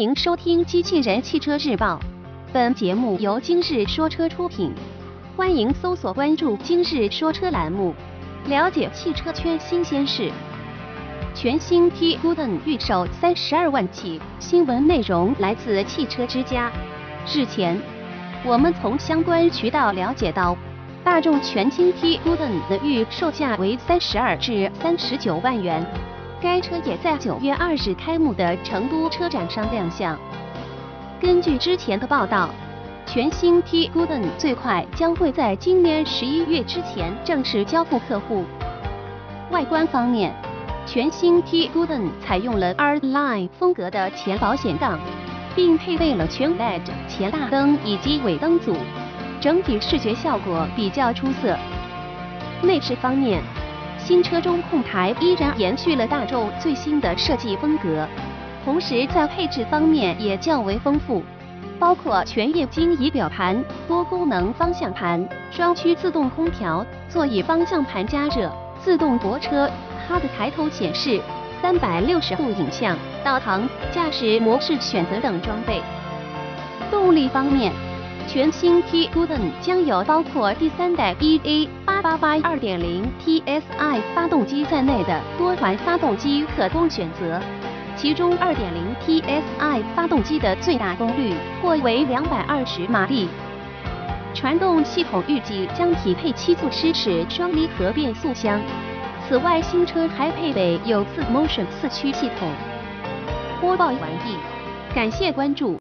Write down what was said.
欢迎收听《机器人汽车日报》，本节目由今日说车出品。欢迎搜索关注“今日说车”栏目，了解汽车圈新鲜事。全新 T Golden 预售三十二万起，新闻内容来自汽车之家。日前，我们从相关渠道了解到，大众全新 T Golden 的预售价为三十二至三十九万元。该车也在九月二日开幕的成都车展上亮相。根据之前的报道，全新 T Golden 最快将会在今年十一月之前正式交付客户。外观方面，全新 T Golden 采用了 R Line 风格的前保险杠，并配备了全 LED 前大灯以及尾灯组，整体视觉效果比较出色。内饰方面，新车中控台依然延续了大众最新的设计风格，同时在配置方面也较为丰富，包括全液晶仪表盘、多功能方向盘、双区自动空调、座椅方向盘加热、自动泊车、HUD 抬头显示、三百六十度影像、导航、驾驶模式选择等装备。动力方面，全新 T Golden 将有包括第三代 EA 八八八二点零 TSI 发动机在内的多款发动机可供选择，其中二点零 TSI 发动机的最大功率或为两百二十马力。传动系统预计将匹配七速湿式双离合变速箱。此外，新车还配备有自 Motion 四驱系统。播报完毕，感谢关注。